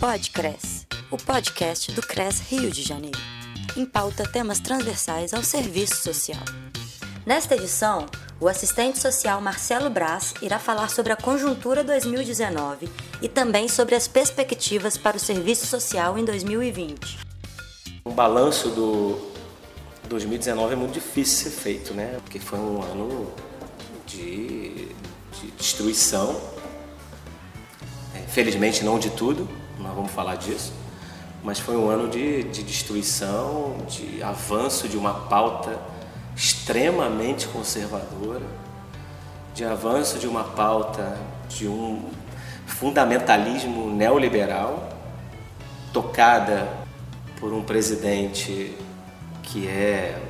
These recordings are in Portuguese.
Podcres, o podcast do CRES Rio de Janeiro. Em pauta temas transversais ao serviço social. Nesta edição, o assistente social Marcelo Braz irá falar sobre a conjuntura 2019 e também sobre as perspectivas para o serviço social em 2020. O balanço do 2019 é muito difícil ser feito, né? Porque foi um ano de, de destruição. É, felizmente não de tudo, nós vamos falar disso. Mas foi um ano de, de destruição, de avanço de uma pauta extremamente conservadora, de avanço de uma pauta de um fundamentalismo neoliberal, tocada por um presidente que é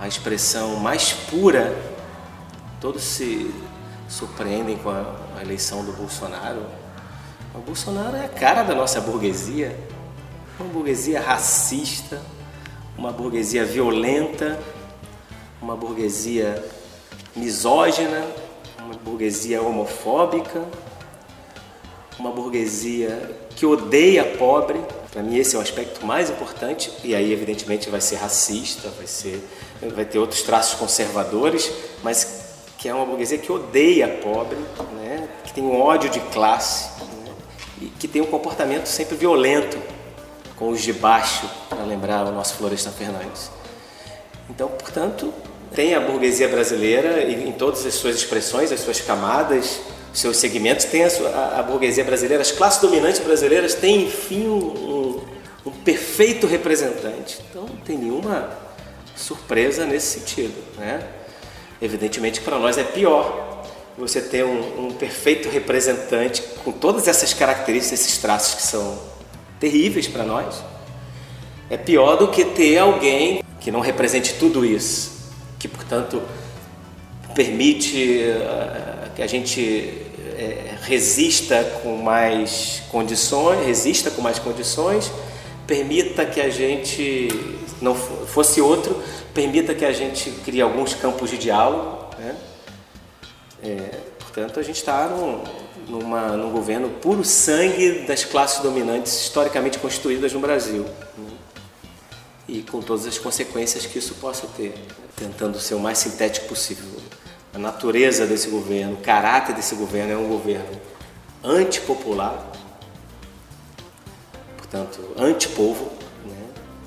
a expressão mais pura. Todos se surpreendem com a, eleição do Bolsonaro. O Bolsonaro é a cara da nossa burguesia, uma burguesia racista, uma burguesia violenta, uma burguesia misógina, uma burguesia homofóbica, uma burguesia que odeia pobre. Para mim esse é o aspecto mais importante e aí evidentemente vai ser racista, vai ser vai ter outros traços conservadores, mas que é uma burguesia que odeia pobre, né? que tem um ódio de classe que tem um comportamento sempre violento com os de baixo, para lembrar o nosso Floresta Fernandes. Então, portanto, tem a burguesia brasileira em todas as suas expressões, as suas camadas, seus segmentos, tem a, sua, a, a burguesia brasileira, as classes dominantes brasileiras têm, enfim, um, um, um perfeito representante. Então, não tem nenhuma surpresa nesse sentido. Né? Evidentemente, para nós é pior você ter um, um perfeito representante com todas essas características, esses traços que são terríveis para nós. É pior do que ter alguém que não represente tudo isso que, portanto, permite uh, que a gente uh, resista com mais condições, resista com mais condições, permita que a gente não fosse outro, permita que a gente crie alguns campos de diálogo. Né? É, portanto, a gente está num, numa, num governo puro sangue das classes dominantes historicamente constituídas no Brasil. Né? E com todas as consequências que isso possa ter tentando ser o mais sintético possível. A natureza desse governo, o caráter desse governo é um governo antipopular, portanto, antipovo, né?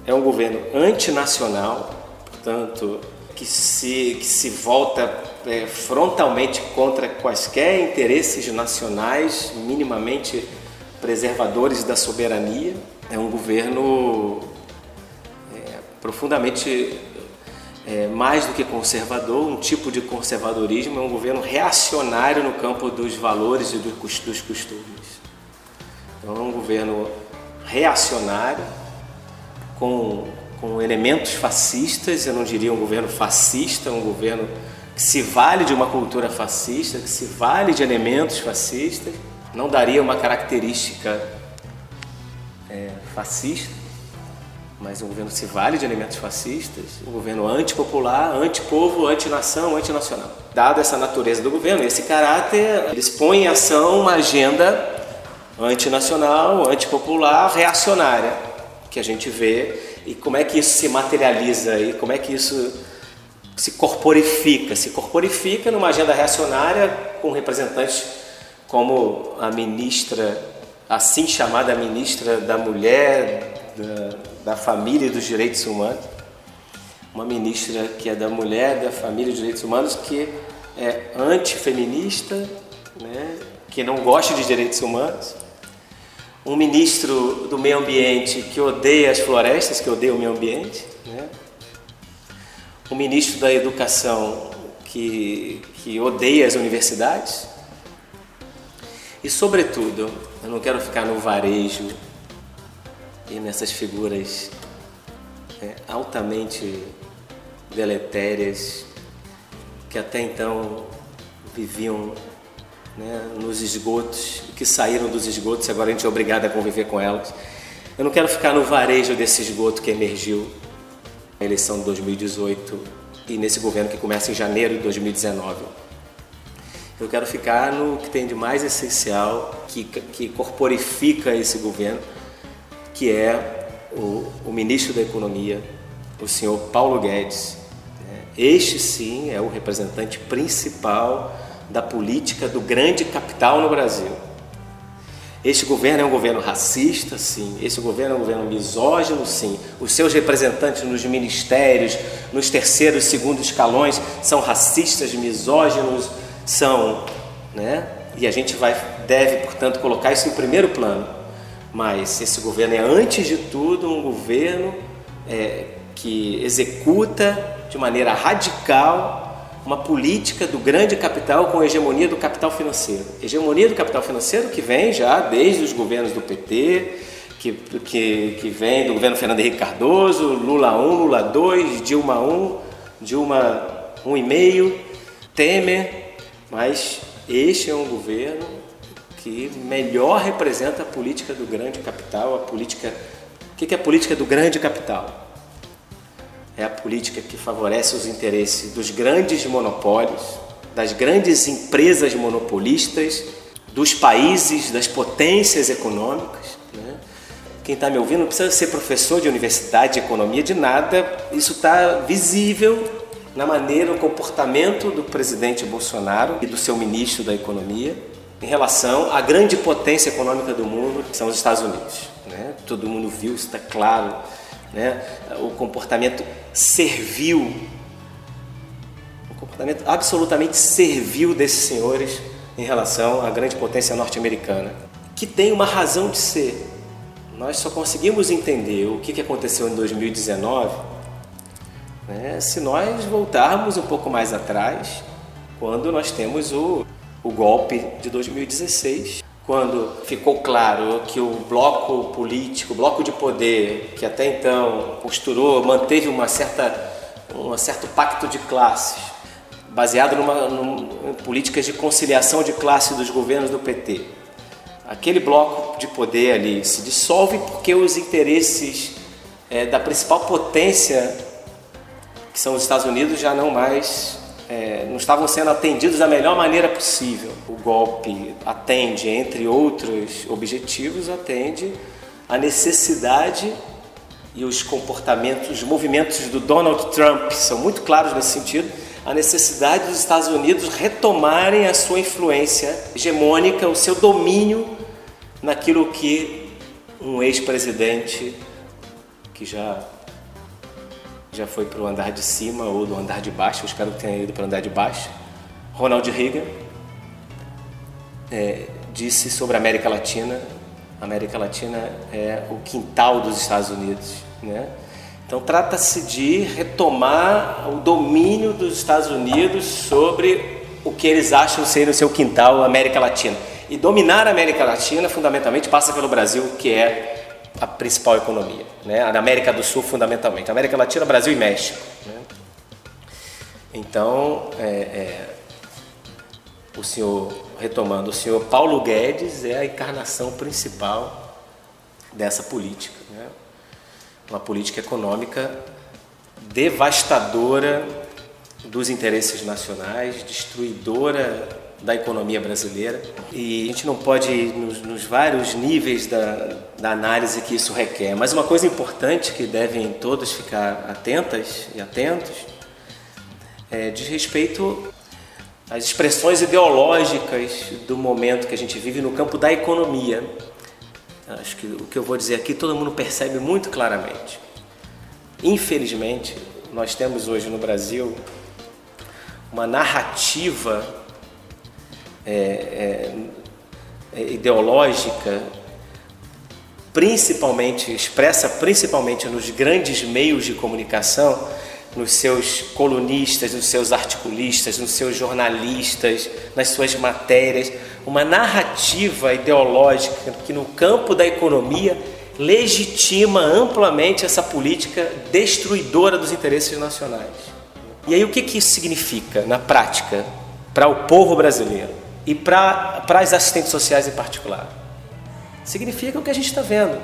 é um governo antinacional, portanto, que se, que se volta é, frontalmente contra quaisquer interesses nacionais minimamente preservadores da soberania. É um governo é, profundamente é, mais do que conservador, um tipo de conservadorismo, é um governo reacionário no campo dos valores e dos costumes. Então, é um governo reacionário, com, com elementos fascistas, eu não diria um governo fascista, um governo que se vale de uma cultura fascista, que se vale de elementos fascistas, não daria uma característica é, fascista mas um governo se vale de elementos fascistas, um governo antipopular, antipovo, antinação, antinacional. Dada essa natureza do governo, esse caráter, eles põem em ação uma agenda antinacional, antipopular, reacionária, que a gente vê, e como é que isso se materializa, e como é que isso se corporifica. Se corporifica numa agenda reacionária com representantes como a ministra, assim chamada ministra da Mulher, da, da Família e dos Direitos Humanos, uma ministra que é da Mulher, da Família e dos Direitos Humanos, que é antifeminista, né, que não gosta de direitos humanos, um ministro do meio ambiente que odeia as florestas, que odeia o meio ambiente, né? um ministro da educação que, que odeia as universidades, e, sobretudo, eu não quero ficar no varejo e nessas figuras é, altamente deletérias que até então viviam né, nos esgotos, que saíram dos esgotos e agora a gente é obrigado a conviver com elas. Eu não quero ficar no varejo desse esgoto que emergiu na eleição de 2018 e nesse governo que começa em janeiro de 2019. Eu quero ficar no que tem de mais essencial, que, que corporifica esse governo, que é o, o ministro da Economia, o senhor Paulo Guedes. Este sim é o representante principal da política do grande capital no Brasil. Este governo é um governo racista, sim. Este governo é um governo misógino, sim. Os seus representantes nos ministérios, nos terceiros e segundos escalões, são racistas, misóginos, são, né? E a gente vai deve, portanto, colocar isso em primeiro plano. Mas esse governo é, antes de tudo, um governo é, que executa de maneira radical uma política do grande capital com hegemonia do capital financeiro. Hegemonia do capital financeiro que vem já desde os governos do PT, que, que, que vem do governo Fernando Henrique Cardoso, Lula 1, Lula 2, Dilma 1, Dilma 1,5, Temer, mas este é um governo que melhor representa a política do grande capital, a política. O que é a política do grande capital? É a política que favorece os interesses dos grandes monopólios, das grandes empresas monopolistas, dos países, das potências econômicas. Né? Quem está me ouvindo não precisa ser professor de universidade de economia, de nada, isso está visível na maneira, no comportamento do presidente Bolsonaro e do seu ministro da Economia em relação à grande potência econômica do mundo, que são os Estados Unidos. Né? Todo mundo viu, está claro né? o comportamento servil, o comportamento absolutamente servil desses senhores em relação à grande potência norte-americana, que tem uma razão de ser. Nós só conseguimos entender o que aconteceu em 2019 né, se nós voltarmos um pouco mais atrás, quando nós temos o, o golpe de 2016, quando ficou claro que o bloco político, o bloco de poder, que até então posturou, manteve uma certa, um certo pacto de classes, baseado numa, num, em políticas de conciliação de classe dos governos do PT. Aquele bloco de poder ali se dissolve porque os interesses é, da principal potência, que são os Estados Unidos, já não mais é, não estavam sendo atendidos da melhor maneira possível. O golpe atende, entre outros objetivos, atende a necessidade e os comportamentos, os movimentos do Donald Trump são muito claros nesse sentido, a necessidade dos Estados Unidos retomarem a sua influência hegemônica, o seu domínio naquilo que um ex-presidente que já já foi para o andar de cima ou do andar de baixo, eu espero que tenha ido para o andar de baixo. Ronald Reagan é, disse sobre a América Latina: a América Latina é o quintal dos Estados Unidos. Né? Então, trata-se de retomar o domínio dos Estados Unidos sobre o que eles acham ser o seu quintal, a América Latina. E dominar a América Latina, fundamentalmente, passa pelo Brasil, que é a principal economia, né? a América do Sul fundamentalmente, América Latina, Brasil e México. Né? Então, é, é, o senhor, retomando, o senhor Paulo Guedes é a encarnação principal dessa política, né? uma política econômica devastadora dos interesses nacionais, destruidora da economia brasileira e a gente não pode ir nos, nos vários níveis da, da, análise que isso requer. Mas uma coisa importante que devem todos ficar atentas e atentos é, diz respeito às expressões ideológicas do momento que a gente vive no campo da economia. Acho que o que eu vou dizer aqui todo mundo percebe muito claramente. Infelizmente, nós temos hoje no Brasil uma narrativa é, é, é, ideológica, principalmente expressa principalmente nos grandes meios de comunicação, nos seus colunistas, nos seus articulistas, nos seus jornalistas, nas suas matérias, uma narrativa ideológica que no campo da economia legitima amplamente essa política destruidora dos interesses nacionais. E aí o que, que isso significa na prática para o povo brasileiro? E para as assistentes sociais em particular. Significa o que a gente está vendo.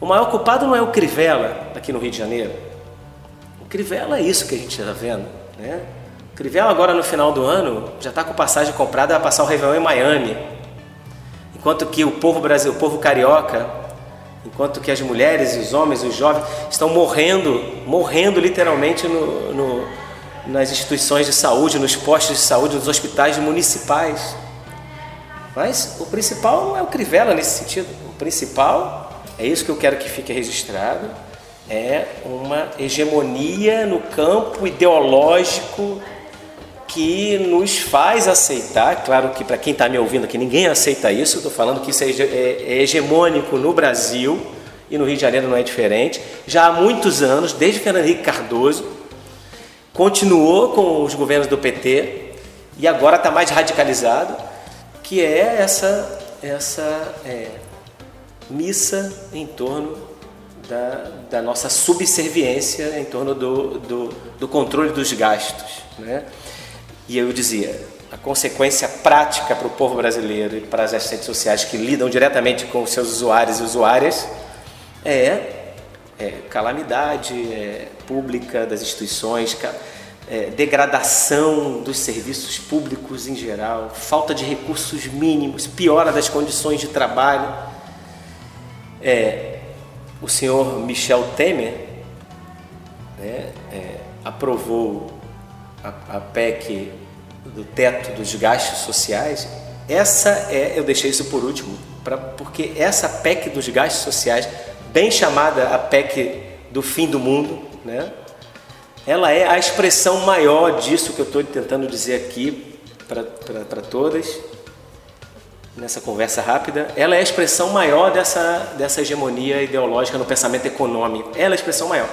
O maior culpado não é o Crivella, aqui no Rio de Janeiro. O Crivella é isso que a gente está vendo. Né? O Crivella agora no final do ano já está com passagem comprada para passar o Réveillon em Miami. Enquanto que o povo brasileiro, o povo carioca, enquanto que as mulheres, os homens, os jovens estão morrendo, morrendo literalmente no, no, nas instituições de saúde, nos postos de saúde, nos hospitais municipais. Mas o principal não é o Crivella nesse sentido. O principal, é isso que eu quero que fique registrado, é uma hegemonia no campo ideológico que nos faz aceitar, claro que para quem está me ouvindo aqui, ninguém aceita isso, estou falando que isso é, é, é hegemônico no Brasil e no Rio de Janeiro não é diferente, já há muitos anos, desde Fernando Henrique Cardoso, continuou com os governos do PT e agora está mais radicalizado, que é essa, essa é, missa em torno da, da, nossa subserviência, em torno do, do, do controle dos gastos. Né? E eu dizia, a consequência prática para o povo brasileiro e para as assistentes sociais que lidam diretamente com os seus usuários e usuárias é, é calamidade é, pública das instituições, é, degradação dos serviços públicos em geral, falta de recursos mínimos, piora das condições de trabalho. É, o senhor Michel Temer né, é, aprovou a, a PEC do teto dos gastos sociais, essa é, eu deixei isso por último, pra, porque essa PEC dos gastos sociais, bem chamada a PEC do fim do mundo, né? ela é a expressão maior disso que eu estou tentando dizer aqui para todas, nessa conversa rápida, ela é a expressão maior dessa, dessa hegemonia ideológica no pensamento econômico. Ela é a expressão maior.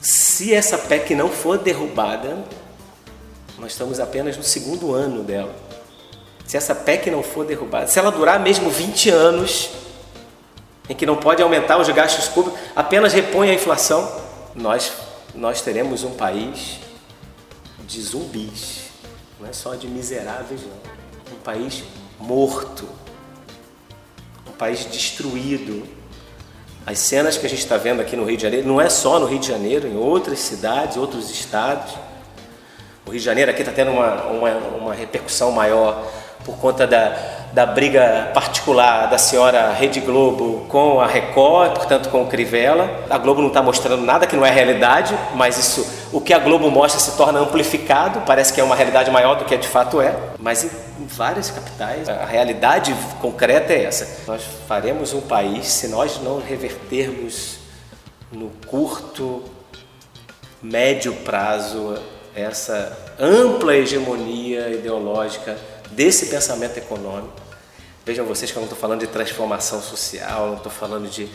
Se essa PEC não for derrubada, nós estamos apenas no segundo ano dela. Se essa PEC não for derrubada, se ela durar mesmo 20 anos, em que não pode aumentar os gastos públicos, apenas repõe a inflação, nós, nós teremos um país de zumbis, não é só de miseráveis, não. Um país morto, um país destruído, as cenas que a gente está vendo aqui no Rio de Janeiro, não é só no Rio de Janeiro, em outras cidades, outros estados. O Rio de Janeiro aqui está tendo uma, uma, uma repercussão maior por conta da, da briga particular da senhora Rede Globo com a Record, portanto com o Crivella. A Globo não está mostrando nada que não é realidade, mas isso, o que a Globo mostra se torna amplificado, parece que é uma realidade maior do que de fato é. Mas em, várias capitais, a realidade concreta é essa. Nós faremos um país se nós não revertermos no curto, médio prazo essa ampla hegemonia ideológica desse pensamento econômico. Vejam vocês que eu não estou falando de transformação social, não estou falando de,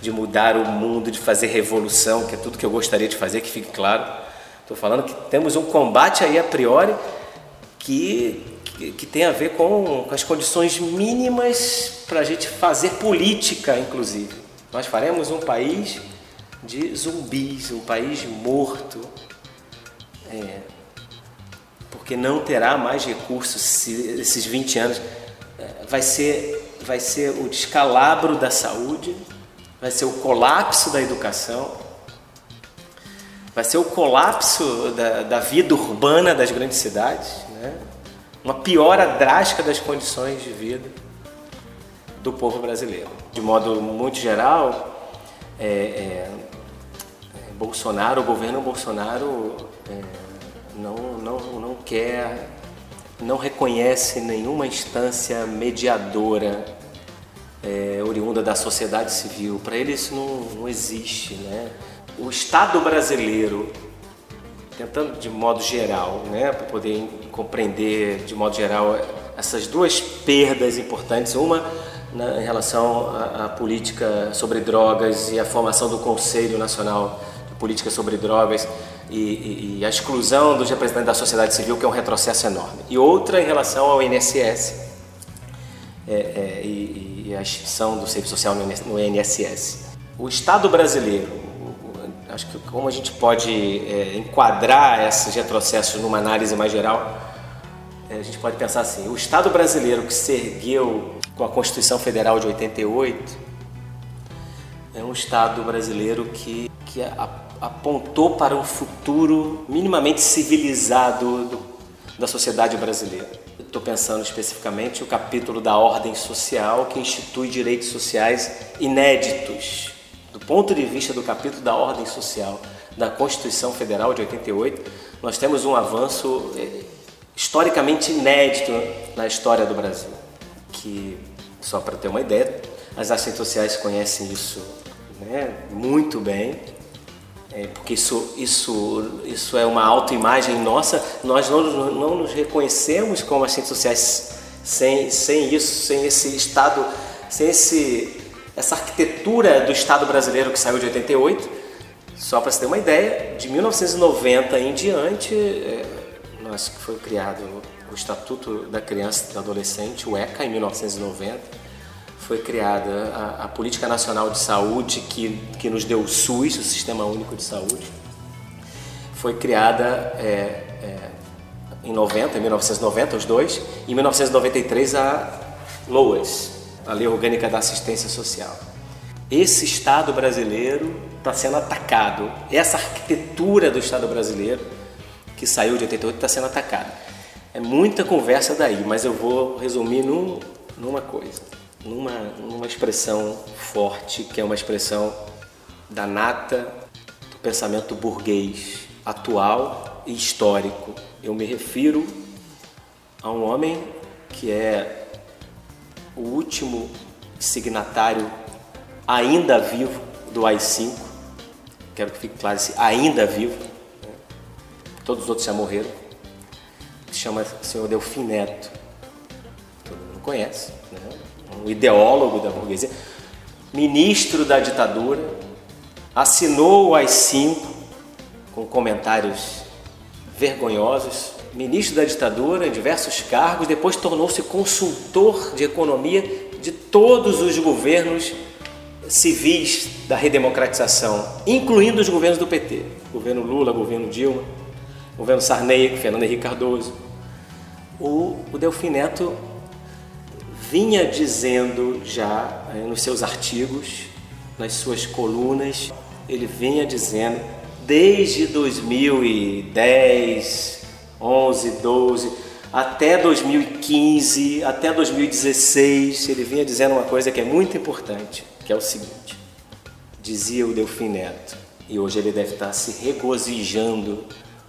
de mudar o mundo, de fazer revolução, que é tudo que eu gostaria de fazer, que fique claro. Estou falando que temos um combate aí a priori que, que, que tem a ver com, com as condições mínimas para a gente fazer política, inclusive. Nós faremos um país de zumbis, um país morto. É, porque não terá mais recursos se esses 20 anos. É, vai ser, vai ser o descalabro da saúde, vai ser o colapso da educação, vai ser o colapso da, da vida urbana das grandes cidades, né? uma piora drástica das condições de vida do povo brasileiro. De modo muito geral, é, é, é Bolsonaro, o governo Bolsonaro é, não, não, não quer, não reconhece nenhuma instância mediadora é, oriunda da sociedade civil. Para ele isso não, não existe. Né? O Estado brasileiro, tentando de modo geral, né, para poder compreender de modo geral essas duas perdas importantes, uma né, em relação à, à política sobre drogas e a formação do Conselho Nacional de Política sobre Drogas, e, e, e, a exclusão dos representantes da sociedade civil, que é um retrocesso enorme. E outra em relação ao INSS é, é, e, e, a extinção do serviço social no INSS. O Estado brasileiro, acho que como a gente pode é, enquadrar esses retrocessos numa análise mais geral, é, a gente pode pensar assim: o Estado brasileiro que se ergueu com a Constituição Federal de 88 é um Estado brasileiro que, que a, apontou para um futuro minimamente civilizado do, da sociedade brasileira. Estou pensando especificamente o capítulo da ordem social que institui direitos sociais inéditos. Do ponto de vista do capítulo da ordem social da Constituição Federal de 88, nós temos um avanço eh, historicamente inédito na história do Brasil. Que, só para ter uma ideia, as assistentes sociais conhecem isso né, muito bem, é, porque isso, isso, isso é uma autoimagem nossa. Nós não, não nos reconhecemos como assistentes sociais sem, sem isso, sem esse Estado, sem esse, essa arquitetura do Estado brasileiro que saiu de 88. Só para você ter uma ideia, de 1990 em diante, é, nós foi criado o Estatuto da Criança e do Adolescente, o ECA, em 1990. Foi criada a, a Política Nacional de Saúde, que, que nos deu o SUS, o Sistema Único de Saúde. Foi criada é, é, em 90, em 1990, os dois. Em 1993, a LOAS, a Lei Orgânica da Assistência Social. Esse Estado brasileiro está sendo atacado. Essa arquitetura do Estado brasileiro que saiu de 88 está sendo atacada. É muita conversa daí, mas eu vou resumir num, numa coisa, numa, numa expressão forte, que é uma expressão da nata do pensamento burguês atual e histórico. Eu me refiro a um homem que é o último signatário ainda vivo do AI-5. Quero que fique claro esse ainda vivo todos os outros já morreram, se chama senhor Delfim Neto. Conhece, né? um ideólogo da burguesia, ministro da ditadura, assinou o AI-5 com comentários vergonhosos, ministro da ditadura em diversos cargos, depois tornou-se consultor de economia de todos os governos civis da redemocratização, incluindo os governos do PT, governo Lula, governo Dilma governo Sarney, Fernando Henrique Cardoso. O, o Delfim Neto vinha dizendo já eh, nos seus artigos, nas suas colunas, ele vinha dizendo desde 2010, 11, 12, até 2015, até 2016, ele vinha dizendo uma coisa que é muito importante, que é o seguinte: dizia o Delfim Neto, e hoje ele deve estar se regozijando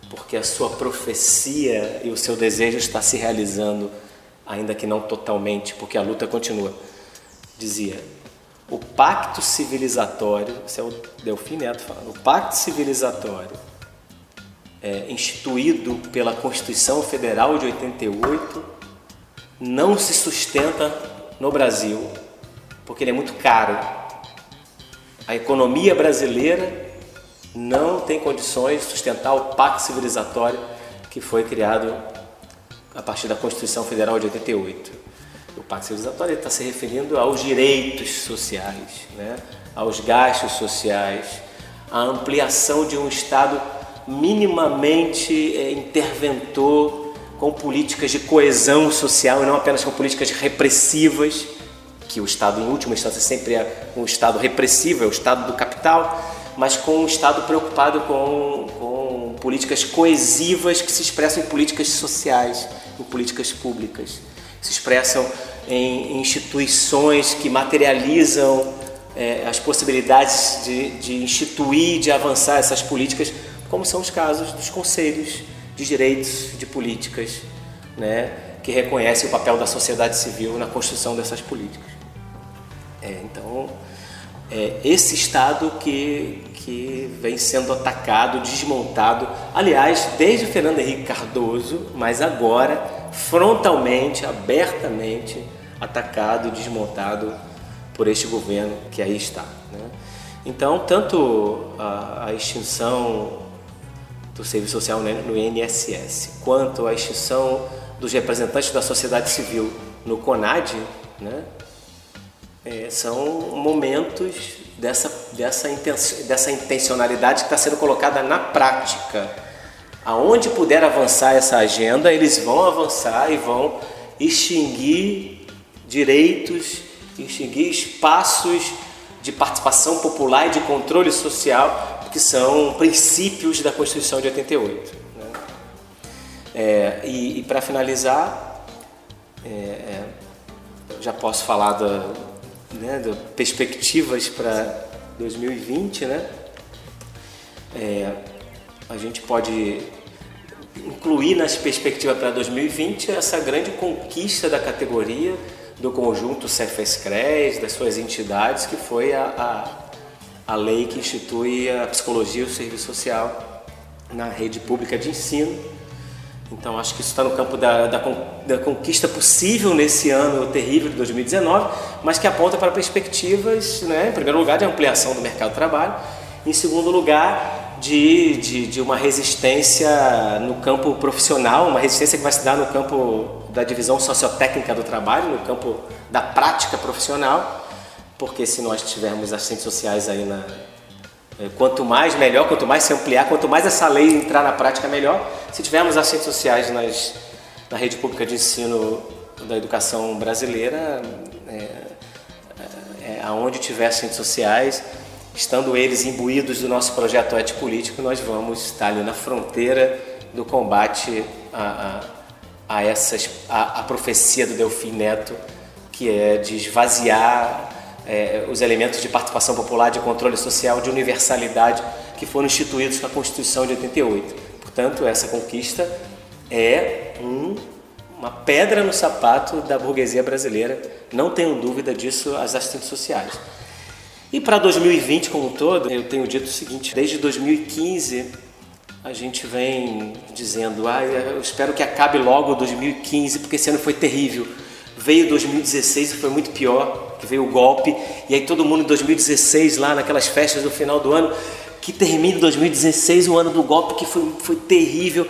porque a sua profecia e o seu desejo está se realizando, ainda que não totalmente, porque a luta continua. Dizia: o pacto civilizatório, isso é o Delfim Neto falando, o pacto civilizatório é, instituído pela Constituição Federal de 88 não se sustenta no Brasil, porque ele é muito caro. A economia brasileira não tem condições de sustentar o pacto civilizatório que foi criado a partir da Constituição Federal de 88. O pacto civilizatório está se referindo aos direitos sociais, né? aos gastos sociais, à ampliação de um Estado minimamente é, interventor com políticas de coesão social e não apenas com políticas repressivas, que o Estado, em última instância, sempre é um Estado repressivo, é o Estado do capital, mas com um Estado preocupado com, com políticas coesivas que se expressam em políticas sociais, em políticas públicas, se expressam em instituições que materializam é, as possibilidades de, de instituir, de avançar essas políticas, como são os casos dos conselhos de direitos de políticas, né, que reconhecem o papel da sociedade civil na construção dessas políticas. É, então, é, esse Estado que, que vem sendo atacado, desmontado, aliás, desde Fernando Henrique Cardoso, mas agora frontalmente, abertamente atacado, desmontado por este governo que aí está. Né? Então, tanto a, a, extinção do serviço social no INSS, quanto a extinção dos representantes da sociedade civil no CONAD, né? É, são momentos dessa, dessa, dessa intencionalidade que está sendo colocada na prática. Aonde puder avançar essa agenda, eles vão avançar e vão extinguir direitos, extinguir espaços de participação popular e de controle social, que são princípios da Constituição de 88. Né? É, e, e para finalizar, é, é, já posso falar da, né, de perspectivas para 2020, né? É, a gente pode incluir nas perspectivas para 2020 essa grande conquista da categoria do conjunto Cefes-CRES, das suas entidades, que foi a, a, a lei que institui a psicologia e o serviço social na rede pública de ensino. Então, acho que isso está no campo da, da, da, conquista possível nesse ano terrível de 2019, mas que aponta para perspectivas, né, em primeiro lugar, de ampliação do mercado de trabalho, em segundo lugar, de, de, de uma resistência no campo profissional, uma resistência que vai se dar no campo da divisão sociotécnica do trabalho, no campo da prática profissional, porque se nós tivermos assistentes sociais aí na. Eh, quanto mais melhor, quanto mais se ampliar, quanto mais essa lei entrar na prática, melhor. Se tivermos assistentes sociais nas, na rede pública de ensino da educação brasileira, é, é, aonde tiver assistentes sociais, estando eles imbuídos do nosso projeto ético-político, nós vamos estar ali na fronteira do combate a, a a, essas, a, a profecia do Delfim Neto, que é de esvaziar é, os elementos de participação popular, de controle social, de universalidade que foram instituídos com a Constituição de 88. Portanto, essa conquista é um, uma pedra no sapato da burguesia brasileira, não tenho dúvida disso, as assistentes sociais. E para 2020 como um todo, eu tenho dito o seguinte: desde 2015 a gente vem dizendo, ah, eu espero que acabe logo 2015, porque esse ano foi terrível. Veio 2016 e foi muito pior, que veio o golpe, e aí todo mundo em 2016, lá naquelas festas do final do ano, que termine 2016, o ano do golpe, que foi, foi terrível.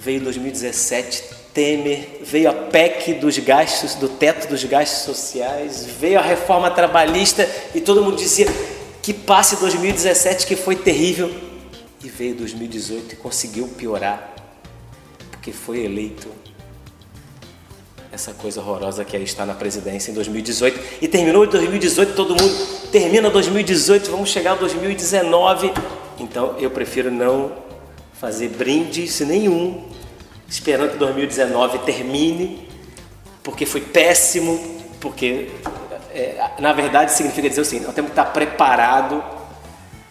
Veio 2017, Temer, veio a PEC dos gastos, do teto dos gastos sociais, veio a reforma trabalhista e todo mundo dizia que passe 2017 que foi terrível e veio 2018 e conseguiu piorar, porque foi eleito essa coisa horrorosa que é estar na presidência em 2018 e terminou em 2018, todo mundo termina 2018, vamos chegar a 2019. Então eu prefiro não fazer brindes nenhum, esperando que 2019 termine, porque foi péssimo, porque é, na verdade significa dizer o seguinte: nós temos que estar preparado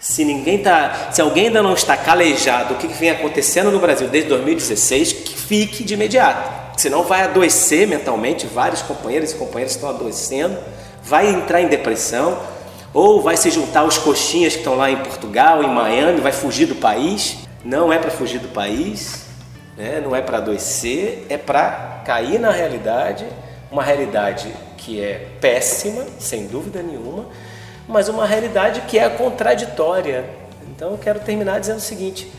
se ninguém tá, se alguém ainda não está calejado o que vem acontecendo no Brasil desde 2016, que fique de imediato. Senão vai adoecer mentalmente, vários companheiros e companheiras estão adoecendo, vai entrar em depressão, ou vai se juntar aos coxinhas que estão lá em Portugal, em Miami, vai fugir do país. Não é para fugir do país, né? não é para adoecer, é para cair na realidade, uma realidade que é péssima, sem dúvida nenhuma, mas uma realidade que é contraditória. Então eu quero terminar dizendo o seguinte: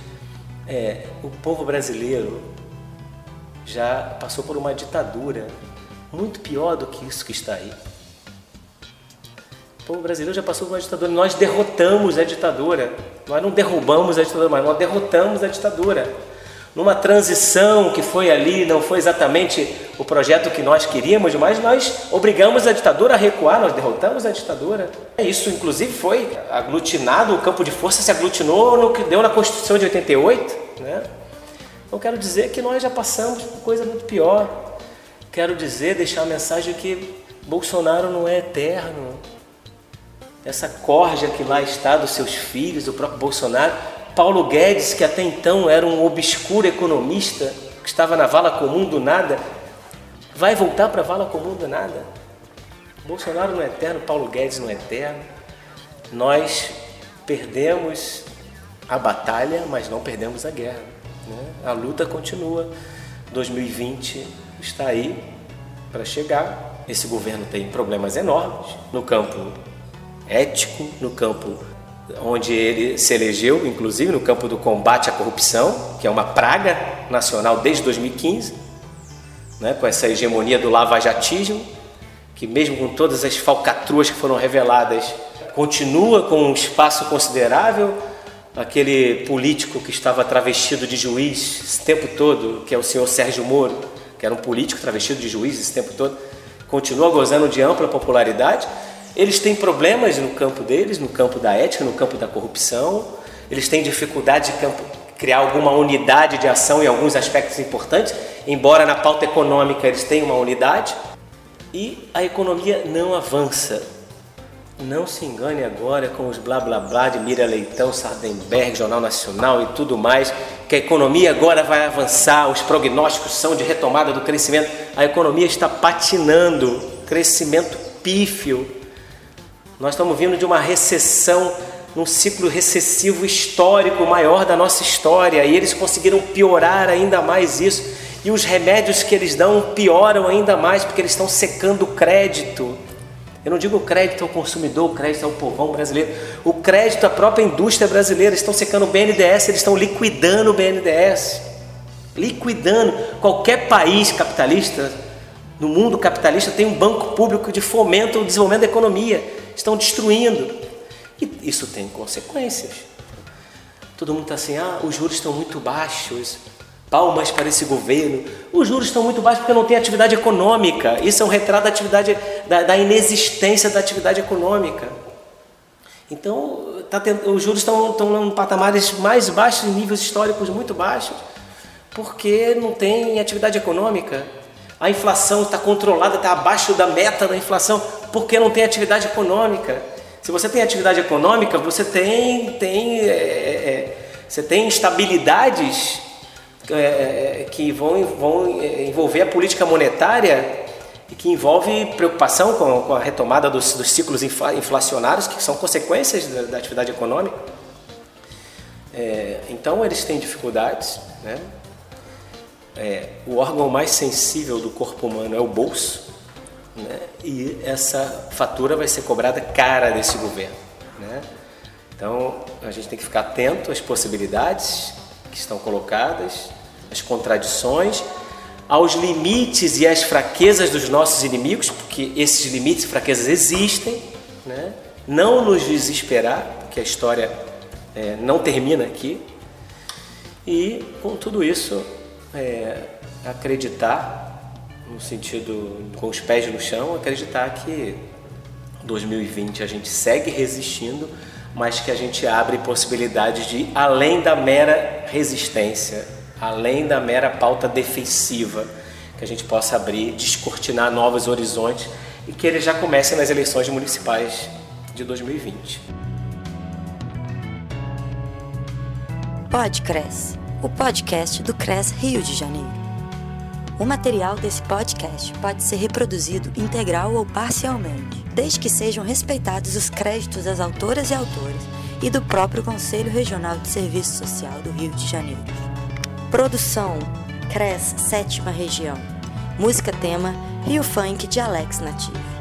é, o povo brasileiro já passou por uma ditadura muito pior do que isso que está aí. O povo brasileiro já passou por uma ditadura. Nós derrotamos a ditadura. Nós não derrubamos a ditadura, mas nós derrotamos a ditadura numa transição que foi ali, não foi exatamente o projeto que nós queríamos, mas nós obrigamos a ditadura a recuar, nós derrotamos a ditadura. Isso, inclusive, foi aglutinado, o campo de força se aglutinou no que deu na Constituição de 88. Né? Então, quero dizer que nós já passamos por coisa muito pior. Quero dizer, deixar a mensagem que Bolsonaro não é eterno. Essa corja que lá está dos seus filhos, do próprio Bolsonaro, Paulo Guedes, que até então era um obscuro economista, que estava na vala comum do nada, vai voltar para a vala comum do nada. Bolsonaro não é eterno, Paulo Guedes não é eterno. Nós perdemos a batalha, mas não perdemos a guerra. Né? A luta continua. 2020 está aí para chegar. Esse governo tem problemas enormes no campo ético, no campo onde ele se elegeu, inclusive no campo do combate à corrupção, que é uma praga nacional desde 2015, né, com essa hegemonia do lavajatismo, que mesmo com todas as falcatruas que foram reveladas, continua com um espaço considerável. Aquele político que estava travestido de juiz esse tempo todo, que é o senhor Sérgio Moro, que era um político travestido de juiz esse tempo todo, continua gozando de ampla popularidade eles têm problemas no campo deles, no campo da ética, no campo da corrupção. eles têm dificuldade de criar alguma unidade de ação em alguns aspectos importantes, embora na pauta econômica eles tenham uma unidade, e a economia não avança. Não se engane agora com os blá blá blá de Mira Leitão, Sardenberg, Jornal Nacional e tudo mais, que a economia agora vai avançar, os prognósticos são de retomada do crescimento. A economia está patinando, crescimento pífio. Nós estamos vindo de uma recessão num ciclo recessivo histórico maior da nossa história e eles conseguiram piorar ainda mais isso. E os remédios que eles dão pioram ainda mais porque eles estão secando o crédito. Eu não digo crédito ao consumidor, crédito ao povão brasileiro. O crédito à própria indústria brasileira. Estão secando o BNDES, eles estão liquidando o BNDES. Liquidando. Qualquer país capitalista, no mundo capitalista, tem um banco público de fomento ao desenvolvimento da economia. Estão destruindo. E isso tem consequências. Todo mundo está assim, ah, os juros estão muito baixos, palmas para esse governo. Os juros estão muito baixos porque não tem atividade econômica. Isso é um retrato da atividade, da, da inexistência da atividade econômica. Então, tá tendo, os juros estão, em patamares mais baixos, em níveis históricos muito baixos, porque não tem atividade econômica. A inflação está controlada, está abaixo da meta da inflação, porque não tem atividade econômica. Se você tem atividade econômica, você tem, tem, é, é, é você tem é, é, que vão, vão envolver a política monetária e que envolve preocupação com, com a retomada dos, dos, ciclos inflacionários, que são consequências da, da atividade econômica. É, então, eles têm dificuldades. Né? o órgão mais sensível do corpo humano é o bolso. Né? E essa fatura vai ser cobrada cara desse governo. Né? Então a gente tem que ficar atento às possibilidades que estão colocadas, às contradições, aos limites e às fraquezas dos nossos inimigos, porque esses limites e fraquezas existem. Né? Não nos desesperar, porque a história é, não termina aqui. E com tudo isso, é, acreditar no sentido com os pés no chão, acreditar que 2020 a gente segue resistindo, mas que a gente abre possibilidades de além da mera resistência, além da mera pauta defensiva, que a gente possa abrir, descortinar novos horizontes e que ele já comece nas eleições municipais de 2020. Pode Cresce, o podcast do Cres Rio de Janeiro. O material desse podcast pode ser reproduzido integral ou parcialmente, desde que sejam respeitados os créditos das autoras e autores e do próprio Conselho Regional de Serviço Social do Rio de Janeiro. Produção CRES Sétima Região. Música tema Rio Funk de Alex Nativo.